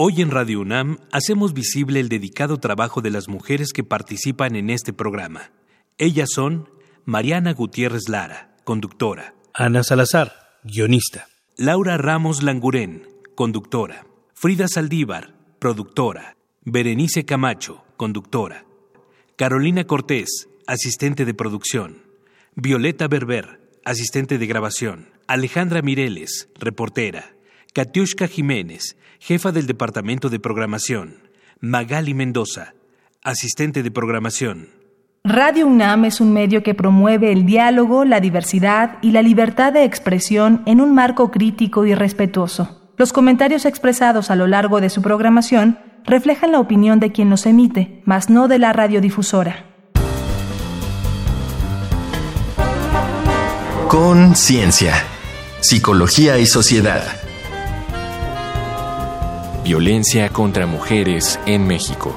Hoy en Radio UNAM hacemos visible el dedicado trabajo de las mujeres que participan en este programa. Ellas son Mariana Gutiérrez Lara, conductora. Ana Salazar, guionista. Laura Ramos Langurén, conductora. Frida Saldívar, productora. Berenice Camacho, conductora. Carolina Cortés, asistente de producción. Violeta Berber, asistente de grabación. Alejandra Mireles, reportera. Katiushka Jiménez, jefa del Departamento de Programación. Magali Mendoza, asistente de programación. Radio UNAM es un medio que promueve el diálogo, la diversidad y la libertad de expresión en un marco crítico y respetuoso. Los comentarios expresados a lo largo de su programación reflejan la opinión de quien los emite, mas no de la radiodifusora. Conciencia, psicología y sociedad. Violencia contra mujeres en México.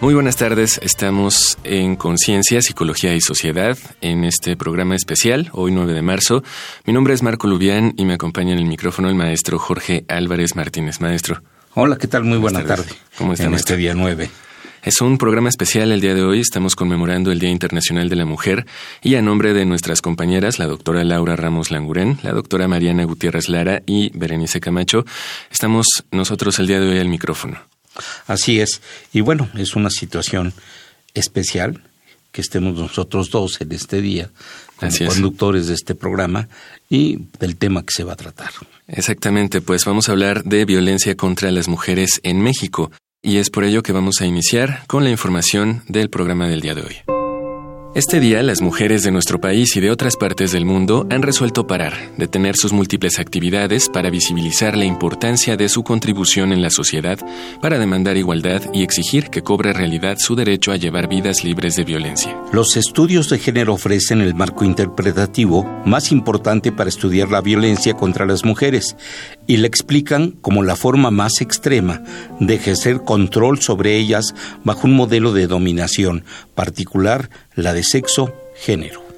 Muy buenas tardes, estamos en Conciencia, Psicología y Sociedad en este programa especial, hoy 9 de marzo. Mi nombre es Marco Lubián y me acompaña en el micrófono el maestro Jorge Álvarez Martínez. Maestro. Hola, ¿qué tal? Muy buena tarde. ¿Cómo está? En este día 9. Es un programa especial el día de hoy. Estamos conmemorando el Día Internacional de la Mujer y a nombre de nuestras compañeras, la doctora Laura Ramos Langurén, la doctora Mariana Gutiérrez Lara y Berenice Camacho, estamos nosotros el día de hoy al micrófono. Así es. Y bueno, es una situación especial que estemos nosotros dos en este día como conductores de este programa y del tema que se va a tratar. Exactamente, pues vamos a hablar de violencia contra las mujeres en México. Y es por ello que vamos a iniciar con la información del programa del día de hoy. Este día, las mujeres de nuestro país y de otras partes del mundo han resuelto parar, detener sus múltiples actividades para visibilizar la importancia de su contribución en la sociedad, para demandar igualdad y exigir que cobre realidad su derecho a llevar vidas libres de violencia. Los estudios de género ofrecen el marco interpretativo más importante para estudiar la violencia contra las mujeres y la explican como la forma más extrema de ejercer control sobre ellas bajo un modelo de dominación particular, la de sexo, género.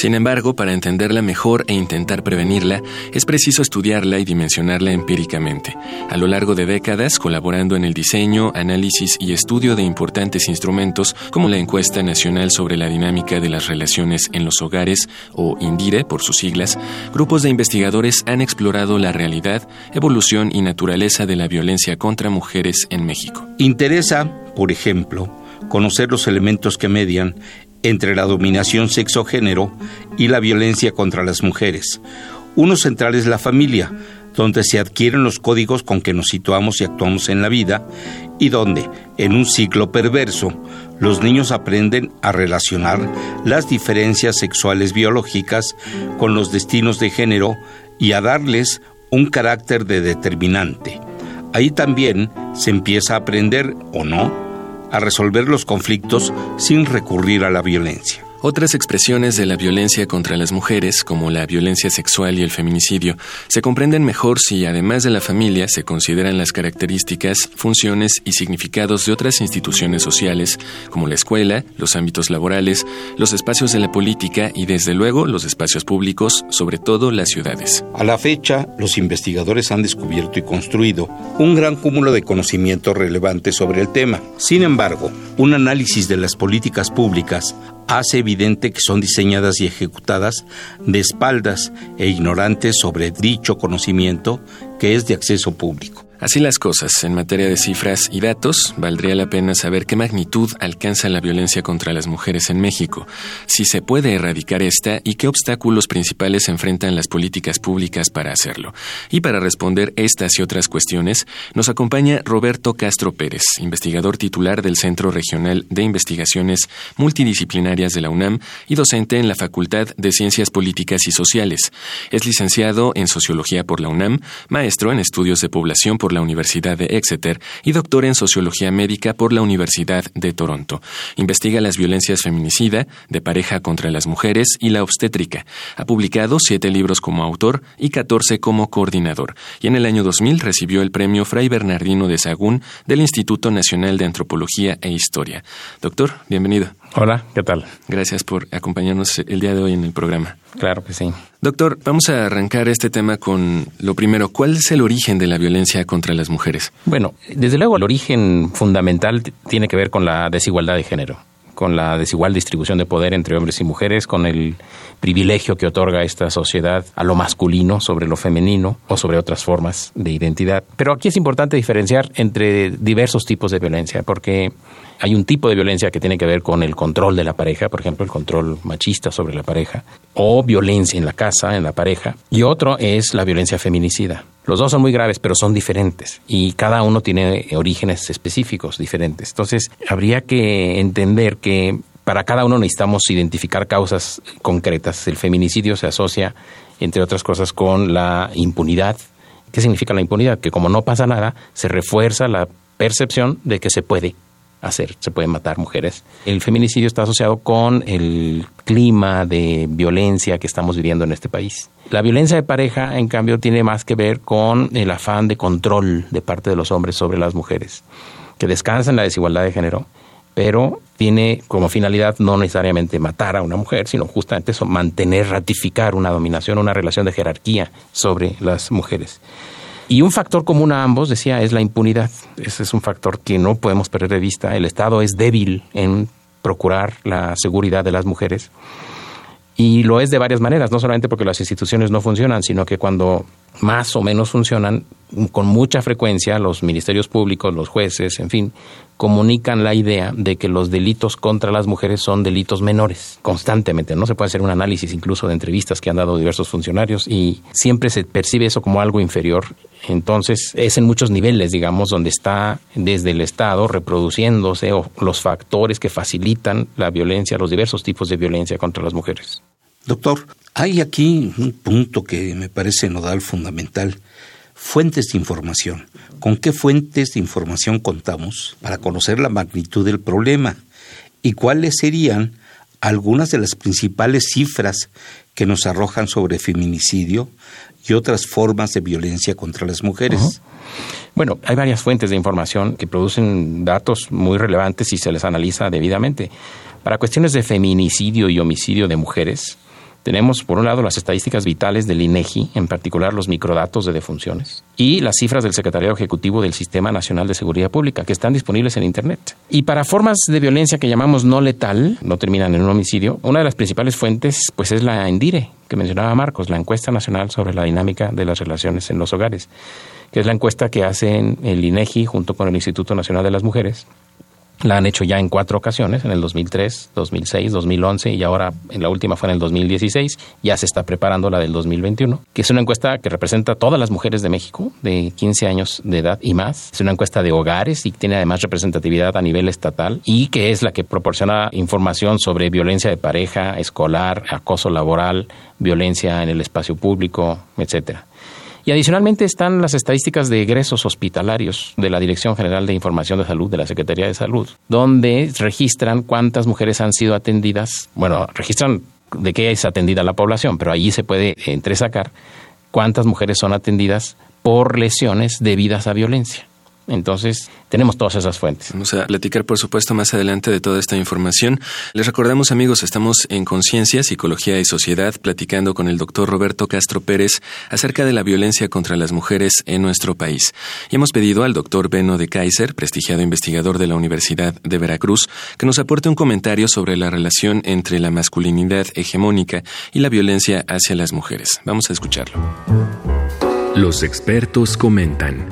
Sin embargo, para entenderla mejor e intentar prevenirla, es preciso estudiarla y dimensionarla empíricamente, a lo largo de décadas colaborando en el diseño, análisis y estudio de importantes instrumentos como la Encuesta Nacional sobre la Dinámica de las Relaciones en los Hogares, o INDIRE por sus siglas, grupos de investigadores han explorado la realidad, evolución y naturaleza de la violencia contra mujeres en México. Interesa, por ejemplo, conocer los elementos que median entre la dominación sexo-género y la violencia contra las mujeres. Uno central es la familia, donde se adquieren los códigos con que nos situamos y actuamos en la vida, y donde, en un ciclo perverso, los niños aprenden a relacionar las diferencias sexuales biológicas con los destinos de género y a darles un carácter de determinante. Ahí también se empieza a aprender, o no, a resolver los conflictos sin recurrir a la violencia. Otras expresiones de la violencia contra las mujeres, como la violencia sexual y el feminicidio, se comprenden mejor si, además de la familia, se consideran las características, funciones y significados de otras instituciones sociales, como la escuela, los ámbitos laborales, los espacios de la política y, desde luego, los espacios públicos, sobre todo las ciudades. A la fecha, los investigadores han descubierto y construido un gran cúmulo de conocimiento relevante sobre el tema. Sin embargo, un análisis de las políticas públicas hace evidente que son diseñadas y ejecutadas de espaldas e ignorantes sobre dicho conocimiento que es de acceso público. Así las cosas, en materia de cifras y datos, valdría la pena saber qué magnitud alcanza la violencia contra las mujeres en México, si se puede erradicar esta y qué obstáculos principales enfrentan las políticas públicas para hacerlo. Y para responder estas y otras cuestiones, nos acompaña Roberto Castro Pérez, investigador titular del Centro Regional de Investigaciones Multidisciplinarias de la UNAM y docente en la Facultad de Ciencias Políticas y Sociales. Es licenciado en Sociología por la UNAM, maestro en Estudios de Población por la Universidad de Exeter y doctor en Sociología Médica por la Universidad de Toronto. Investiga las violencias feminicida, de pareja contra las mujeres y la obstétrica. Ha publicado siete libros como autor y catorce como coordinador. Y en el año 2000 recibió el premio Fray Bernardino de Sagún del Instituto Nacional de Antropología e Historia. Doctor, bienvenido. Hola, ¿qué tal? Gracias por acompañarnos el día de hoy en el programa. Claro que sí. Doctor, vamos a arrancar este tema con lo primero. ¿Cuál es el origen de la violencia contra las mujeres? Bueno, desde luego el origen fundamental tiene que ver con la desigualdad de género con la desigual distribución de poder entre hombres y mujeres, con el privilegio que otorga esta sociedad a lo masculino sobre lo femenino o sobre otras formas de identidad. Pero aquí es importante diferenciar entre diversos tipos de violencia, porque hay un tipo de violencia que tiene que ver con el control de la pareja, por ejemplo, el control machista sobre la pareja, o violencia en la casa, en la pareja, y otro es la violencia feminicida. Los dos son muy graves, pero son diferentes y cada uno tiene orígenes específicos diferentes. Entonces, habría que entender que para cada uno necesitamos identificar causas concretas. El feminicidio se asocia, entre otras cosas, con la impunidad. ¿Qué significa la impunidad? Que como no pasa nada, se refuerza la percepción de que se puede hacer, se pueden matar mujeres. El feminicidio está asociado con el clima de violencia que estamos viviendo en este país. La violencia de pareja, en cambio, tiene más que ver con el afán de control de parte de los hombres sobre las mujeres, que descansa en la desigualdad de género, pero tiene como finalidad no necesariamente matar a una mujer, sino justamente eso, mantener, ratificar una dominación, una relación de jerarquía sobre las mujeres. Y un factor común a ambos, decía, es la impunidad. Ese es un factor que no podemos perder de vista. El Estado es débil en procurar la seguridad de las mujeres. Y lo es de varias maneras, no solamente porque las instituciones no funcionan, sino que cuando más o menos funcionan, con mucha frecuencia los ministerios públicos, los jueces, en fin, comunican la idea de que los delitos contra las mujeres son delitos menores, constantemente. No se puede hacer un análisis incluso de entrevistas que han dado diversos funcionarios y siempre se percibe eso como algo inferior. Entonces, es en muchos niveles, digamos, donde está desde el Estado reproduciéndose los factores que facilitan la violencia, los diversos tipos de violencia contra las mujeres. Doctor, hay aquí un punto que me parece nodal fundamental. Fuentes de información. ¿Con qué fuentes de información contamos para conocer la magnitud del problema? ¿Y cuáles serían algunas de las principales cifras que nos arrojan sobre feminicidio y otras formas de violencia contra las mujeres? Bueno, hay varias fuentes de información que producen datos muy relevantes si se les analiza debidamente. Para cuestiones de feminicidio y homicidio de mujeres, tenemos, por un lado, las estadísticas vitales del INEGI, en particular los microdatos de defunciones, y las cifras del Secretariado Ejecutivo del Sistema Nacional de Seguridad Pública, que están disponibles en Internet. Y para formas de violencia que llamamos no letal, no terminan en un homicidio, una de las principales fuentes pues es la ENDIRE, que mencionaba Marcos, la Encuesta Nacional sobre la Dinámica de las Relaciones en los Hogares, que es la encuesta que hacen el INEGI junto con el Instituto Nacional de las Mujeres la han hecho ya en cuatro ocasiones, en el 2003, 2006, 2011 y ahora en la última fue en el 2016. Ya se está preparando la del 2021, que es una encuesta que representa a todas las mujeres de México de 15 años de edad y más. Es una encuesta de hogares y tiene además representatividad a nivel estatal y que es la que proporciona información sobre violencia de pareja, escolar, acoso laboral, violencia en el espacio público, etcétera. Y adicionalmente están las estadísticas de egresos hospitalarios de la Dirección General de Información de Salud de la Secretaría de Salud, donde registran cuántas mujeres han sido atendidas, bueno, registran de qué es atendida la población, pero allí se puede entresacar cuántas mujeres son atendidas por lesiones debidas a violencia. Entonces, tenemos todas esas fuentes. Vamos a platicar, por supuesto, más adelante de toda esta información. Les recordamos, amigos, estamos en Conciencia, Psicología y Sociedad, platicando con el doctor Roberto Castro Pérez acerca de la violencia contra las mujeres en nuestro país. Y hemos pedido al doctor Beno de Kaiser, prestigiado investigador de la Universidad de Veracruz, que nos aporte un comentario sobre la relación entre la masculinidad hegemónica y la violencia hacia las mujeres. Vamos a escucharlo. Los expertos comentan.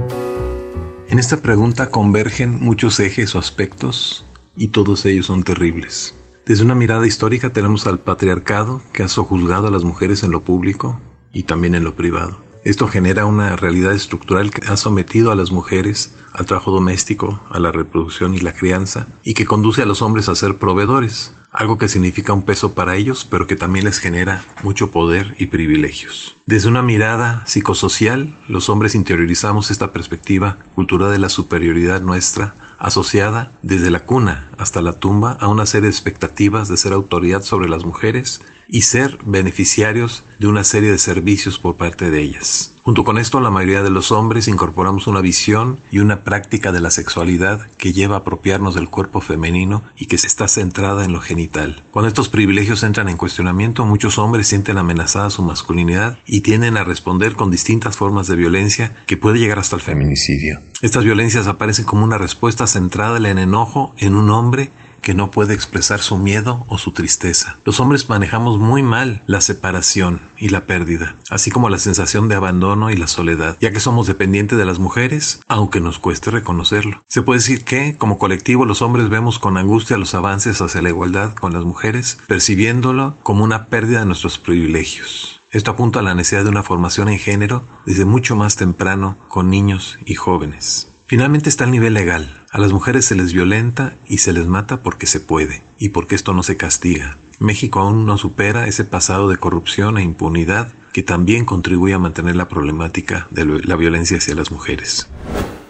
En esta pregunta convergen muchos ejes o aspectos y todos ellos son terribles. Desde una mirada histórica tenemos al patriarcado que ha sojuzgado a las mujeres en lo público y también en lo privado. Esto genera una realidad estructural que ha sometido a las mujeres al trabajo doméstico, a la reproducción y la crianza, y que conduce a los hombres a ser proveedores, algo que significa un peso para ellos, pero que también les genera mucho poder y privilegios. Desde una mirada psicosocial, los hombres interiorizamos esta perspectiva cultural de la superioridad nuestra, asociada desde la cuna hasta la tumba a una serie de expectativas de ser autoridad sobre las mujeres y ser beneficiarios de una serie de servicios por parte de ellas. Junto con esto, la mayoría de los hombres incorporamos una visión y una práctica de la sexualidad que lleva a apropiarnos del cuerpo femenino y que está centrada en lo genital. Cuando estos privilegios entran en cuestionamiento, muchos hombres sienten amenazada su masculinidad y tienden a responder con distintas formas de violencia que puede llegar hasta el feminicidio. Estas violencias aparecen como una respuesta centrada en el enojo en un hombre que no puede expresar su miedo o su tristeza. Los hombres manejamos muy mal la separación y la pérdida, así como la sensación de abandono y la soledad, ya que somos dependientes de las mujeres, aunque nos cueste reconocerlo. Se puede decir que, como colectivo, los hombres vemos con angustia los avances hacia la igualdad con las mujeres, percibiéndolo como una pérdida de nuestros privilegios. Esto apunta a la necesidad de una formación en género desde mucho más temprano con niños y jóvenes. Finalmente está el nivel legal. A las mujeres se les violenta y se les mata porque se puede y porque esto no se castiga. México aún no supera ese pasado de corrupción e impunidad que también contribuye a mantener la problemática de la violencia hacia las mujeres.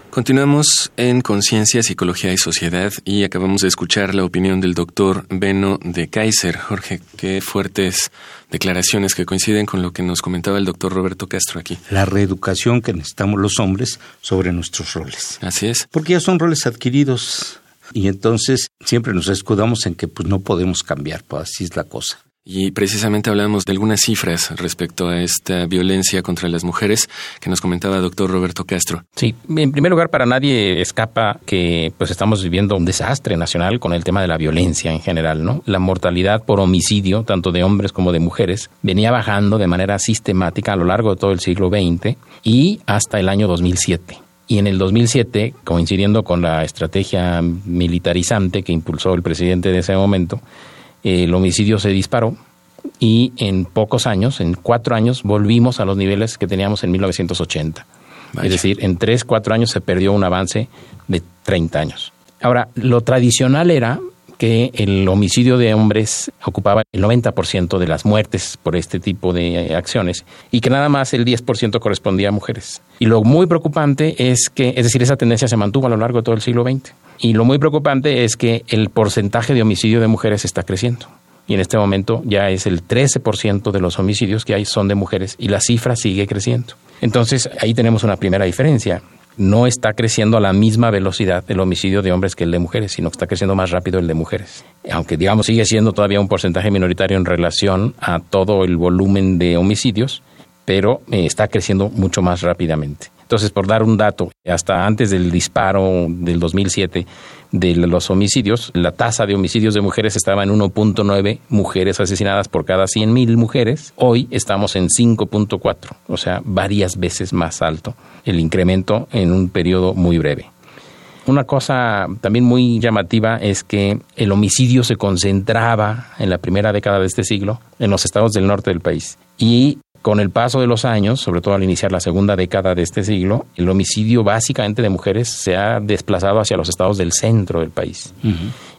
Continuamos en Conciencia, Psicología y Sociedad y acabamos de escuchar la opinión del doctor Beno de Kaiser. Jorge, qué fuertes declaraciones que coinciden con lo que nos comentaba el doctor Roberto Castro aquí. La reeducación que necesitamos los hombres sobre nuestros roles. Así es. Porque ya son roles adquiridos y entonces siempre nos escudamos en que pues no podemos cambiar, pues así es la cosa. Y precisamente hablamos de algunas cifras respecto a esta violencia contra las mujeres que nos comentaba el doctor Roberto Castro. Sí, en primer lugar, para nadie escapa que pues estamos viviendo un desastre nacional con el tema de la violencia en general, ¿no? La mortalidad por homicidio, tanto de hombres como de mujeres, venía bajando de manera sistemática a lo largo de todo el siglo XX y hasta el año 2007. Y en el 2007, coincidiendo con la estrategia militarizante que impulsó el presidente de ese momento, el homicidio se disparó y en pocos años, en cuatro años, volvimos a los niveles que teníamos en 1980. Es decir, en tres, cuatro años se perdió un avance de 30 años. Ahora, lo tradicional era que el homicidio de hombres ocupaba el 90% de las muertes por este tipo de acciones y que nada más el 10% correspondía a mujeres. Y lo muy preocupante es que, es decir, esa tendencia se mantuvo a lo largo de todo el siglo XX. Y lo muy preocupante es que el porcentaje de homicidio de mujeres está creciendo. Y en este momento ya es el 13% de los homicidios que hay son de mujeres y la cifra sigue creciendo. Entonces ahí tenemos una primera diferencia. No está creciendo a la misma velocidad el homicidio de hombres que el de mujeres, sino que está creciendo más rápido el de mujeres. Aunque digamos sigue siendo todavía un porcentaje minoritario en relación a todo el volumen de homicidios, pero eh, está creciendo mucho más rápidamente. Entonces, por dar un dato, hasta antes del disparo del 2007 de los homicidios, la tasa de homicidios de mujeres estaba en 1.9 mujeres asesinadas por cada 100.000 mujeres. Hoy estamos en 5.4, o sea, varias veces más alto el incremento en un periodo muy breve. Una cosa también muy llamativa es que el homicidio se concentraba en la primera década de este siglo en los estados del norte del país y con el paso de los años, sobre todo al iniciar la segunda década de este siglo, el homicidio básicamente de mujeres se ha desplazado hacia los estados del centro del país.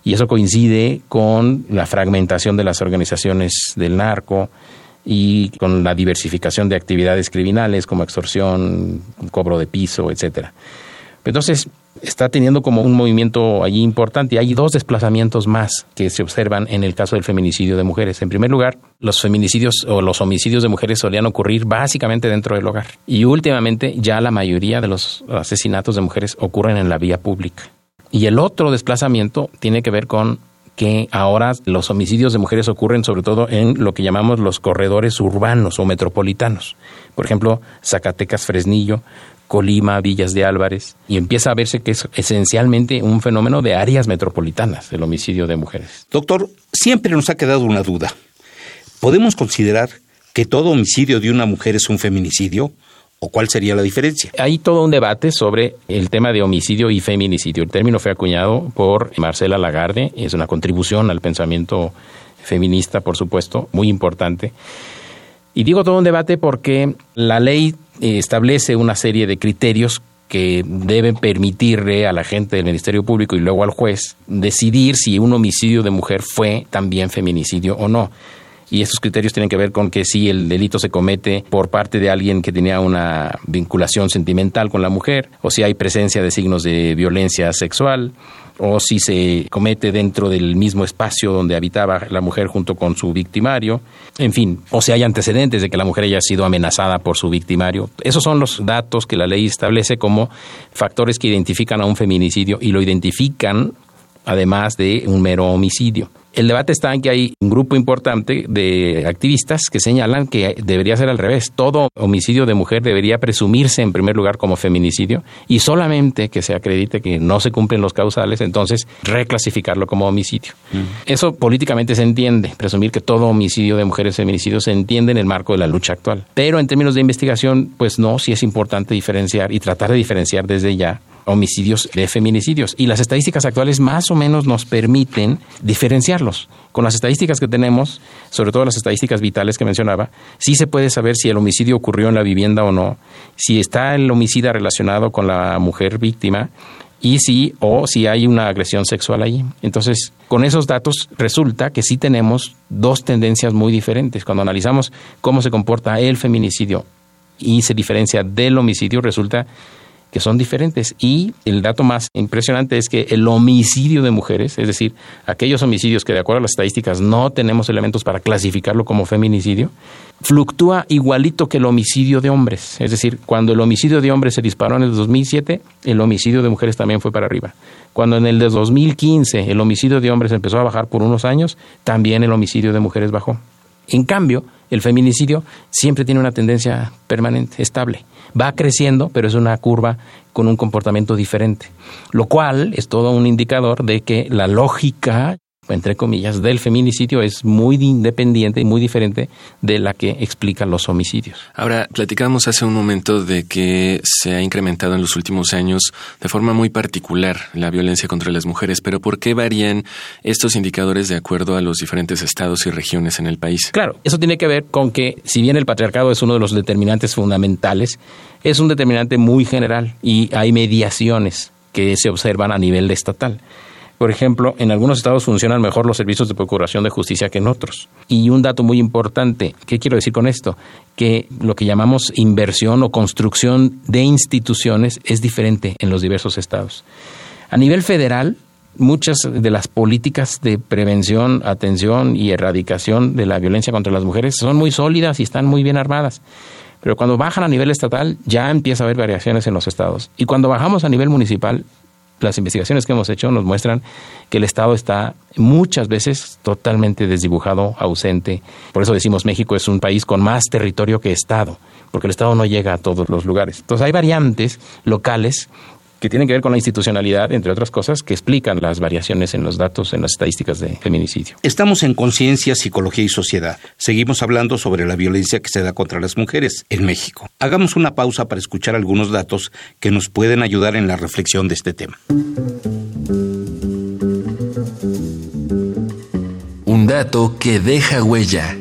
Y eso coincide con la fragmentación de las organizaciones del narco y con la diversificación de actividades criminales como extorsión, cobro de piso, etcétera. Entonces, está teniendo como un movimiento allí importante. Hay dos desplazamientos más que se observan en el caso del feminicidio de mujeres. En primer lugar, los feminicidios o los homicidios de mujeres solían ocurrir básicamente dentro del hogar. Y últimamente ya la mayoría de los asesinatos de mujeres ocurren en la vía pública. Y el otro desplazamiento tiene que ver con que ahora los homicidios de mujeres ocurren sobre todo en lo que llamamos los corredores urbanos o metropolitanos. Por ejemplo, Zacatecas, Fresnillo, Colima, Villas de Álvarez, y empieza a verse que es esencialmente un fenómeno de áreas metropolitanas, el homicidio de mujeres. Doctor, siempre nos ha quedado una duda. ¿Podemos considerar que todo homicidio de una mujer es un feminicidio? ¿O cuál sería la diferencia? Hay todo un debate sobre el tema de homicidio y feminicidio. El término fue acuñado por Marcela Lagarde, es una contribución al pensamiento feminista, por supuesto, muy importante. Y digo todo un debate porque la ley establece una serie de criterios que deben permitirle a la gente del Ministerio Público y luego al juez decidir si un homicidio de mujer fue también feminicidio o no. Y estos criterios tienen que ver con que si el delito se comete por parte de alguien que tenía una vinculación sentimental con la mujer, o si hay presencia de signos de violencia sexual, o si se comete dentro del mismo espacio donde habitaba la mujer junto con su victimario, en fin, o si hay antecedentes de que la mujer haya sido amenazada por su victimario. Esos son los datos que la ley establece como factores que identifican a un feminicidio y lo identifican además de un mero homicidio. El debate está en que hay un grupo importante de activistas que señalan que debería ser al revés. Todo homicidio de mujer debería presumirse en primer lugar como feminicidio y solamente que se acredite que no se cumplen los causales, entonces reclasificarlo como homicidio. Eso políticamente se entiende, presumir que todo homicidio de mujeres es feminicidio se entiende en el marco de la lucha actual. Pero en términos de investigación, pues no, sí es importante diferenciar y tratar de diferenciar desde ya homicidios de feminicidios. Y las estadísticas actuales más o menos nos permiten diferenciarlos. Con las estadísticas que tenemos, sobre todo las estadísticas vitales que mencionaba, sí se puede saber si el homicidio ocurrió en la vivienda o no, si está el homicida relacionado con la mujer víctima y si o si hay una agresión sexual ahí. Entonces, con esos datos resulta que sí tenemos dos tendencias muy diferentes. Cuando analizamos cómo se comporta el feminicidio y se diferencia del homicidio, resulta que son diferentes. Y el dato más impresionante es que el homicidio de mujeres, es decir, aquellos homicidios que de acuerdo a las estadísticas no tenemos elementos para clasificarlo como feminicidio, fluctúa igualito que el homicidio de hombres. Es decir, cuando el homicidio de hombres se disparó en el 2007, el homicidio de mujeres también fue para arriba. Cuando en el de 2015 el homicidio de hombres empezó a bajar por unos años, también el homicidio de mujeres bajó. En cambio, el feminicidio siempre tiene una tendencia permanente, estable. Va creciendo, pero es una curva con un comportamiento diferente, lo cual es todo un indicador de que la lógica entre comillas, del feminicidio es muy independiente y muy diferente de la que explican los homicidios. Ahora, platicamos hace un momento de que se ha incrementado en los últimos años de forma muy particular la violencia contra las mujeres, pero ¿por qué varían estos indicadores de acuerdo a los diferentes estados y regiones en el país? Claro, eso tiene que ver con que si bien el patriarcado es uno de los determinantes fundamentales, es un determinante muy general y hay mediaciones que se observan a nivel estatal. Por ejemplo, en algunos estados funcionan mejor los servicios de procuración de justicia que en otros. Y un dato muy importante, ¿qué quiero decir con esto? Que lo que llamamos inversión o construcción de instituciones es diferente en los diversos estados. A nivel federal, muchas de las políticas de prevención, atención y erradicación de la violencia contra las mujeres son muy sólidas y están muy bien armadas. Pero cuando bajan a nivel estatal ya empieza a haber variaciones en los estados. Y cuando bajamos a nivel municipal las investigaciones que hemos hecho nos muestran que el Estado está muchas veces totalmente desdibujado, ausente. Por eso decimos México es un país con más territorio que Estado, porque el Estado no llega a todos los lugares. Entonces hay variantes locales que tienen que ver con la institucionalidad, entre otras cosas, que explican las variaciones en los datos, en las estadísticas de feminicidio. Estamos en Conciencia, Psicología y Sociedad. Seguimos hablando sobre la violencia que se da contra las mujeres en México. Hagamos una pausa para escuchar algunos datos que nos pueden ayudar en la reflexión de este tema. Un dato que deja huella.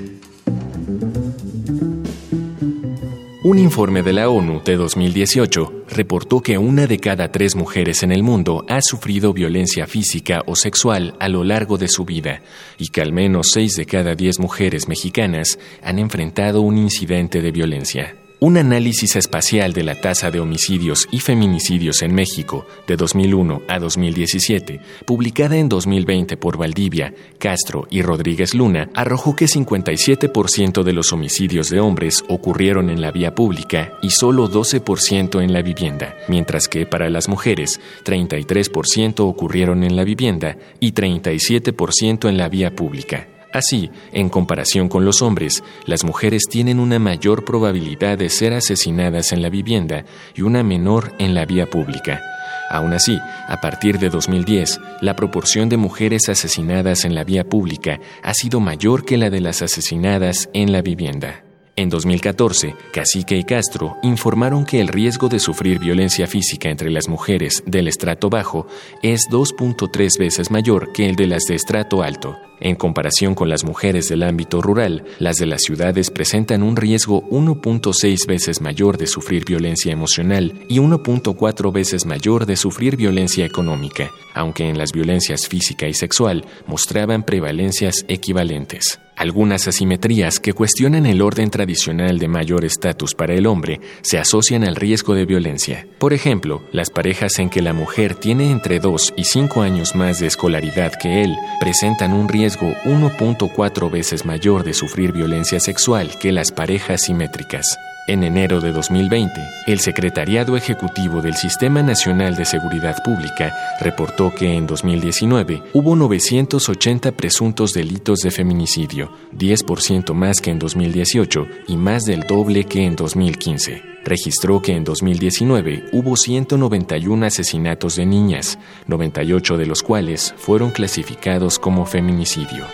Un informe de la ONU de 2018 reportó que una de cada tres mujeres en el mundo ha sufrido violencia física o sexual a lo largo de su vida y que al menos seis de cada diez mujeres mexicanas han enfrentado un incidente de violencia. Un análisis espacial de la tasa de homicidios y feminicidios en México de 2001 a 2017, publicada en 2020 por Valdivia, Castro y Rodríguez Luna, arrojó que 57% de los homicidios de hombres ocurrieron en la vía pública y solo 12% en la vivienda, mientras que para las mujeres 33% ocurrieron en la vivienda y 37% en la vía pública. Así, en comparación con los hombres, las mujeres tienen una mayor probabilidad de ser asesinadas en la vivienda y una menor en la vía pública. Aún así, a partir de 2010, la proporción de mujeres asesinadas en la vía pública ha sido mayor que la de las asesinadas en la vivienda. En 2014, Cacique y Castro informaron que el riesgo de sufrir violencia física entre las mujeres del estrato bajo es 2.3 veces mayor que el de las de estrato alto. En comparación con las mujeres del ámbito rural, las de las ciudades presentan un riesgo 1.6 veces mayor de sufrir violencia emocional y 1.4 veces mayor de sufrir violencia económica, aunque en las violencias física y sexual mostraban prevalencias equivalentes. Algunas asimetrías que cuestionan el orden tradicional de mayor estatus para el hombre se asocian al riesgo de violencia. Por ejemplo, las parejas en que la mujer tiene entre 2 y 5 años más de escolaridad que él presentan un riesgo 1.4 veces mayor de sufrir violencia sexual que las parejas simétricas. En enero de 2020, el Secretariado Ejecutivo del Sistema Nacional de Seguridad Pública reportó que en 2019 hubo 980 presuntos delitos de feminicidio, 10% más que en 2018 y más del doble que en 2015. Registró que en 2019 hubo 191 asesinatos de niñas, 98 de los cuales fueron clasificados como feminicidio.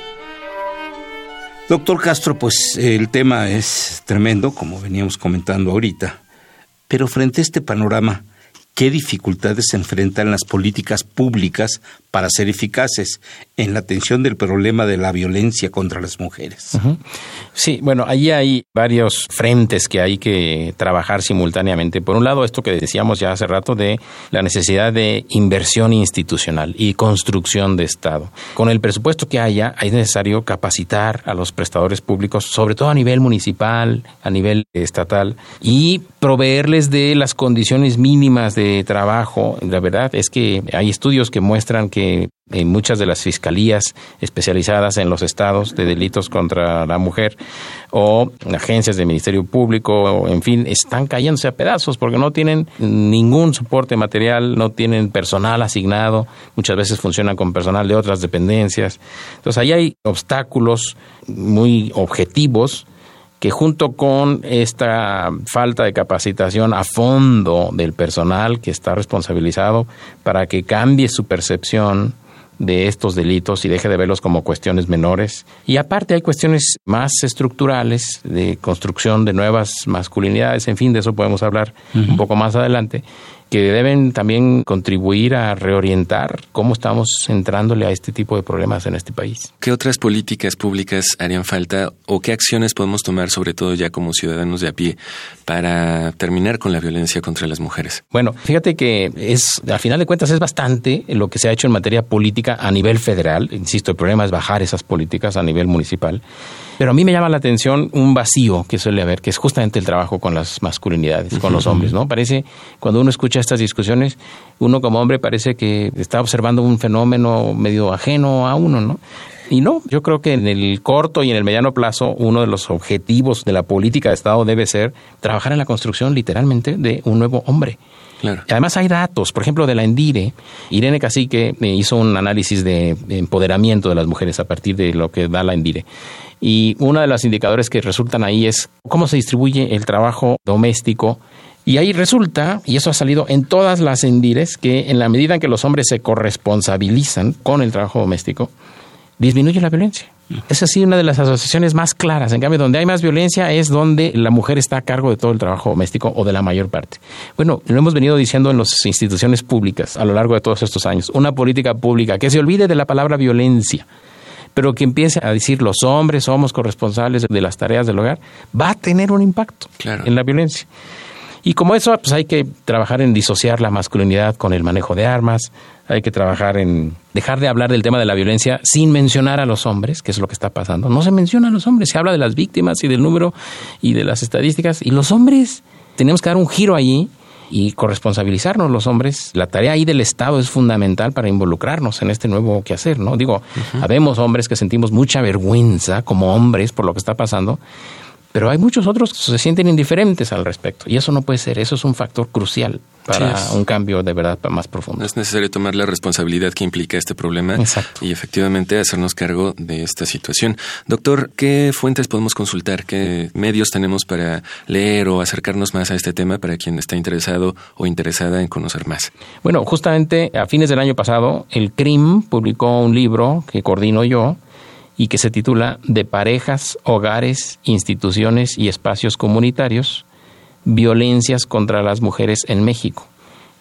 Doctor Castro, pues el tema es tremendo, como veníamos comentando ahorita, pero frente a este panorama, ¿Qué dificultades se enfrentan las políticas públicas para ser eficaces en la atención del problema de la violencia contra las mujeres? Sí, bueno, ahí hay varios frentes que hay que trabajar simultáneamente. Por un lado, esto que decíamos ya hace rato de la necesidad de inversión institucional y construcción de Estado. Con el presupuesto que haya, es necesario capacitar a los prestadores públicos, sobre todo a nivel municipal, a nivel estatal, y proveerles de las condiciones mínimas de trabajo, la verdad es que hay estudios que muestran que en muchas de las fiscalías especializadas en los estados de delitos contra la mujer o agencias del Ministerio Público, en fin, están cayéndose a pedazos porque no tienen ningún soporte material, no tienen personal asignado, muchas veces funcionan con personal de otras dependencias. Entonces ahí hay obstáculos muy objetivos que junto con esta falta de capacitación a fondo del personal que está responsabilizado para que cambie su percepción de estos delitos y deje de verlos como cuestiones menores. Y aparte hay cuestiones más estructurales de construcción de nuevas masculinidades, en fin, de eso podemos hablar un poco más adelante, que deben también contribuir a reorientar cómo estamos entrándole a este tipo de problemas en este país. ¿Qué otras políticas públicas harían falta o qué acciones podemos tomar, sobre todo ya como ciudadanos de a pie, para terminar con la violencia contra las mujeres? Bueno, fíjate que es, al final de cuentas, es bastante lo que se ha hecho en materia política a nivel federal. Insisto, el problema es bajar esas políticas a nivel municipal. Pero a mí me llama la atención un vacío que suele haber, que es justamente el trabajo con las masculinidades, con los hombres, ¿no? Parece, cuando uno escucha estas discusiones, uno como hombre parece que está observando un fenómeno medio ajeno a uno, ¿no? Y no, yo creo que en el corto y en el mediano plazo uno de los objetivos de la política de Estado debe ser trabajar en la construcción literalmente de un nuevo hombre. Además hay datos, por ejemplo, de la Endire. Irene Cacique hizo un análisis de empoderamiento de las mujeres a partir de lo que da la Endire. Y uno de los indicadores que resultan ahí es cómo se distribuye el trabajo doméstico y ahí resulta, y eso ha salido en todas las endires, que en la medida en que los hombres se corresponsabilizan con el trabajo doméstico, disminuye la violencia. Es así una de las asociaciones más claras. En cambio, donde hay más violencia es donde la mujer está a cargo de todo el trabajo doméstico o de la mayor parte. Bueno, lo hemos venido diciendo en las instituciones públicas a lo largo de todos estos años. Una política pública que se olvide de la palabra violencia, pero que empiece a decir los hombres somos corresponsables de las tareas del hogar, va a tener un impacto en la violencia. Y como eso, pues hay que trabajar en disociar la masculinidad con el manejo de armas, hay que trabajar en dejar de hablar del tema de la violencia sin mencionar a los hombres, que es lo que está pasando. No se menciona a los hombres, se habla de las víctimas y del número y de las estadísticas. Y los hombres, tenemos que dar un giro allí y corresponsabilizarnos los hombres. La tarea ahí del Estado es fundamental para involucrarnos en este nuevo quehacer, ¿no? Digo, habemos hombres que sentimos mucha vergüenza como hombres por lo que está pasando, pero hay muchos otros que se sienten indiferentes al respecto. Y eso no puede ser. Eso es un factor crucial para un cambio de verdad más profundo. Es necesario tomar la responsabilidad que implica este problema y efectivamente hacernos cargo de esta situación. Doctor, ¿qué fuentes podemos consultar? ¿Qué medios tenemos para leer o acercarnos más a este tema para quien está interesado o interesada en conocer más? Bueno, justamente a fines del año pasado, el CRIM publicó un libro que coordino yo y que se titula De parejas, hogares, instituciones y espacios comunitarios, violencias contra las mujeres en México,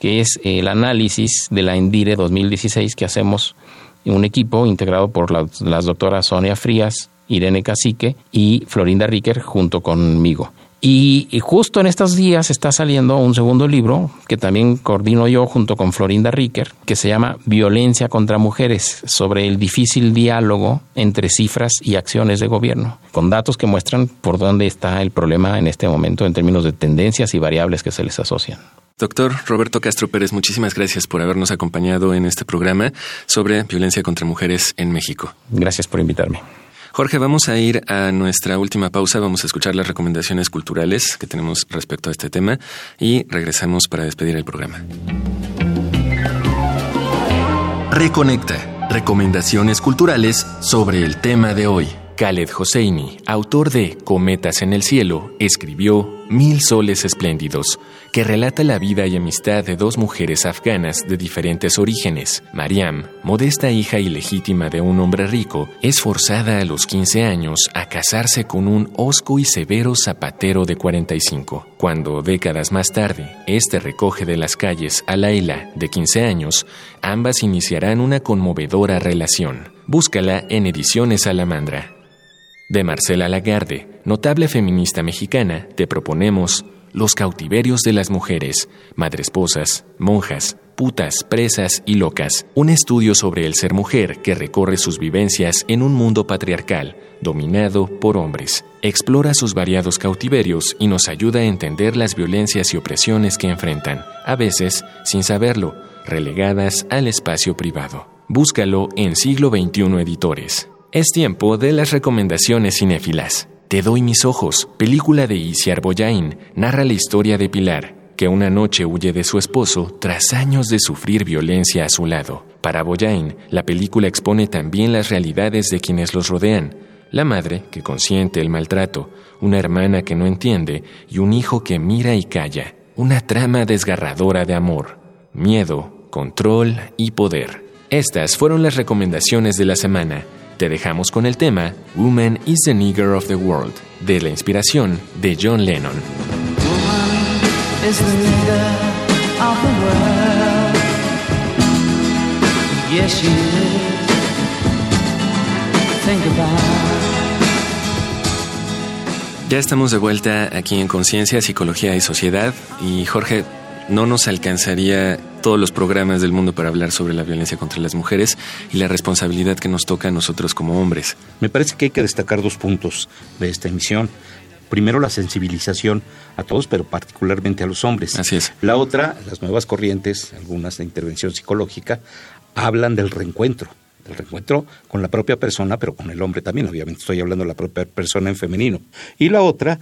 que es el análisis de la Endire 2016 que hacemos un equipo integrado por las doctoras Sonia Frías, Irene Cacique y Florinda Ricker junto conmigo. Y, justo en estos días está saliendo un segundo libro que también coordino yo junto con Florinda Ricker, que se llama Violencia contra Mujeres, sobre el difícil diálogo entre cifras y acciones de gobierno, con datos que muestran por dónde está el problema en este momento en términos de tendencias y variables que se les asocian. Doctor Roberto Castro Pérez, muchísimas gracias por habernos acompañado en este programa sobre violencia contra mujeres en México. Gracias por invitarme. Jorge, vamos a ir a nuestra última pausa, vamos a escuchar las recomendaciones culturales que tenemos respecto a este tema y regresamos para despedir el programa. Reconecta. Recomendaciones culturales sobre el tema de hoy. Khaled Hosseini, autor de Cometas en el cielo, escribió Mil soles espléndidos, que relata la vida y amistad de dos mujeres afganas de diferentes orígenes. Mariam, modesta hija ilegítima de un hombre rico, es forzada a los 15 años a casarse con un hosco y severo zapatero de 45. Cuando, décadas más tarde, este recoge de las calles a Laila, de 15 años, ambas iniciarán una conmovedora relación. Búscala en Ediciones Salamandra. De Marcela Lagarde, notable feminista mexicana, te proponemos Los cautiverios de las mujeres, madresposas, monjas, putas, presas y locas, un estudio sobre el ser mujer que recorre sus vivencias en un mundo patriarcal, dominado por hombres. Explora sus variados cautiverios y nos ayuda a entender las violencias y opresiones que enfrentan, a veces, sin saberlo, relegadas al espacio privado. Búscalo en Siglo XXI Editores. Es tiempo de las recomendaciones cinéfilas. Te doy mis ojos, película de Isiar Boyain, narra la historia de Pilar, que una noche huye de su esposo tras años de sufrir violencia a su lado. Para Boyain, la película expone también las realidades de quienes los rodean. La madre, que consiente el maltrato, una hermana que no entiende y un hijo que mira y calla. Una trama desgarradora de amor, miedo, control y poder. Estas fueron las recomendaciones de la semana. Te dejamos con el tema Woman is the Nigger of the World, de la inspiración de John Lennon. Ya estamos de vuelta aquí en Conciencia, Psicología y Sociedad. Y Jorge, no nos alcanzaría todos los programas del mundo para hablar sobre la violencia contra las mujeres y la responsabilidad que nos toca a nosotros como hombres. Me parece que hay que destacar dos puntos de esta emisión. Primero, la sensibilización a todos, pero particularmente a los hombres. Así es. La otra, las nuevas corrientes, algunas de intervención psicológica, hablan del reencuentro del reencuentro con la propia persona, pero con el hombre también, obviamente estoy hablando de la propia persona en femenino. Y la otra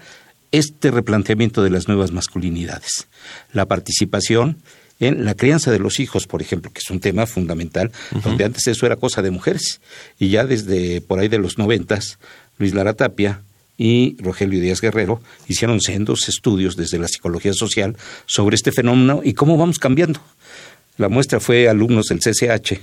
este replanteamiento de las nuevas masculinidades. La participación en la crianza de los hijos, por ejemplo, que es un tema fundamental, donde antes eso era cosa de mujeres. Y ya desde por ahí de los noventas, Luis Lara Tapia y Rogelio Díaz Guerrero hicieron sendos estudios desde la psicología social sobre este fenómeno y cómo vamos cambiando. La muestra fue alumnos del CCH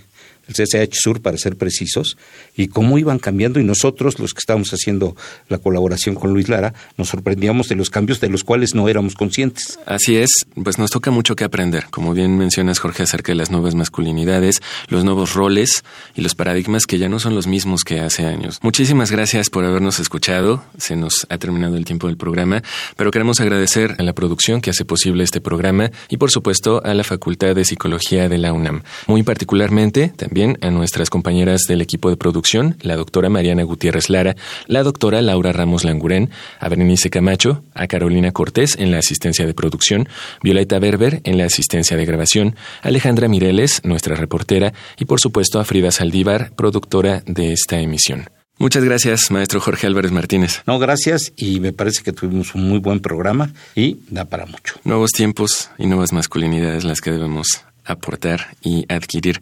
el CCH Sur para ser precisos, y cómo iban cambiando y nosotros, los que estábamos haciendo la colaboración con Luis Lara, nos sorprendíamos de los cambios de los cuales no éramos conscientes. Así es, pues nos toca mucho que aprender, como bien mencionas Jorge acerca de las nuevas masculinidades, los nuevos roles y los paradigmas que ya no son los mismos que hace años. Muchísimas gracias por habernos escuchado, se nos ha terminado el tiempo del programa, pero queremos agradecer a la producción que hace posible este programa y por supuesto a la Facultad de Psicología de la UNAM. Muy particularmente también a nuestras compañeras del equipo de producción, la doctora Mariana Gutiérrez Lara, la doctora Laura Ramos Languren, a Berenice Camacho, a Carolina Cortés en la asistencia de producción, Violeta Berber en la asistencia de grabación, Alejandra Mireles, nuestra reportera, y por supuesto a Frida Saldívar, productora de esta emisión. Muchas gracias, maestro Jorge Álvarez Martínez. No, gracias y me parece que tuvimos un muy buen programa y da para mucho. Nuevos tiempos y nuevas masculinidades las que debemos aportar y adquirir.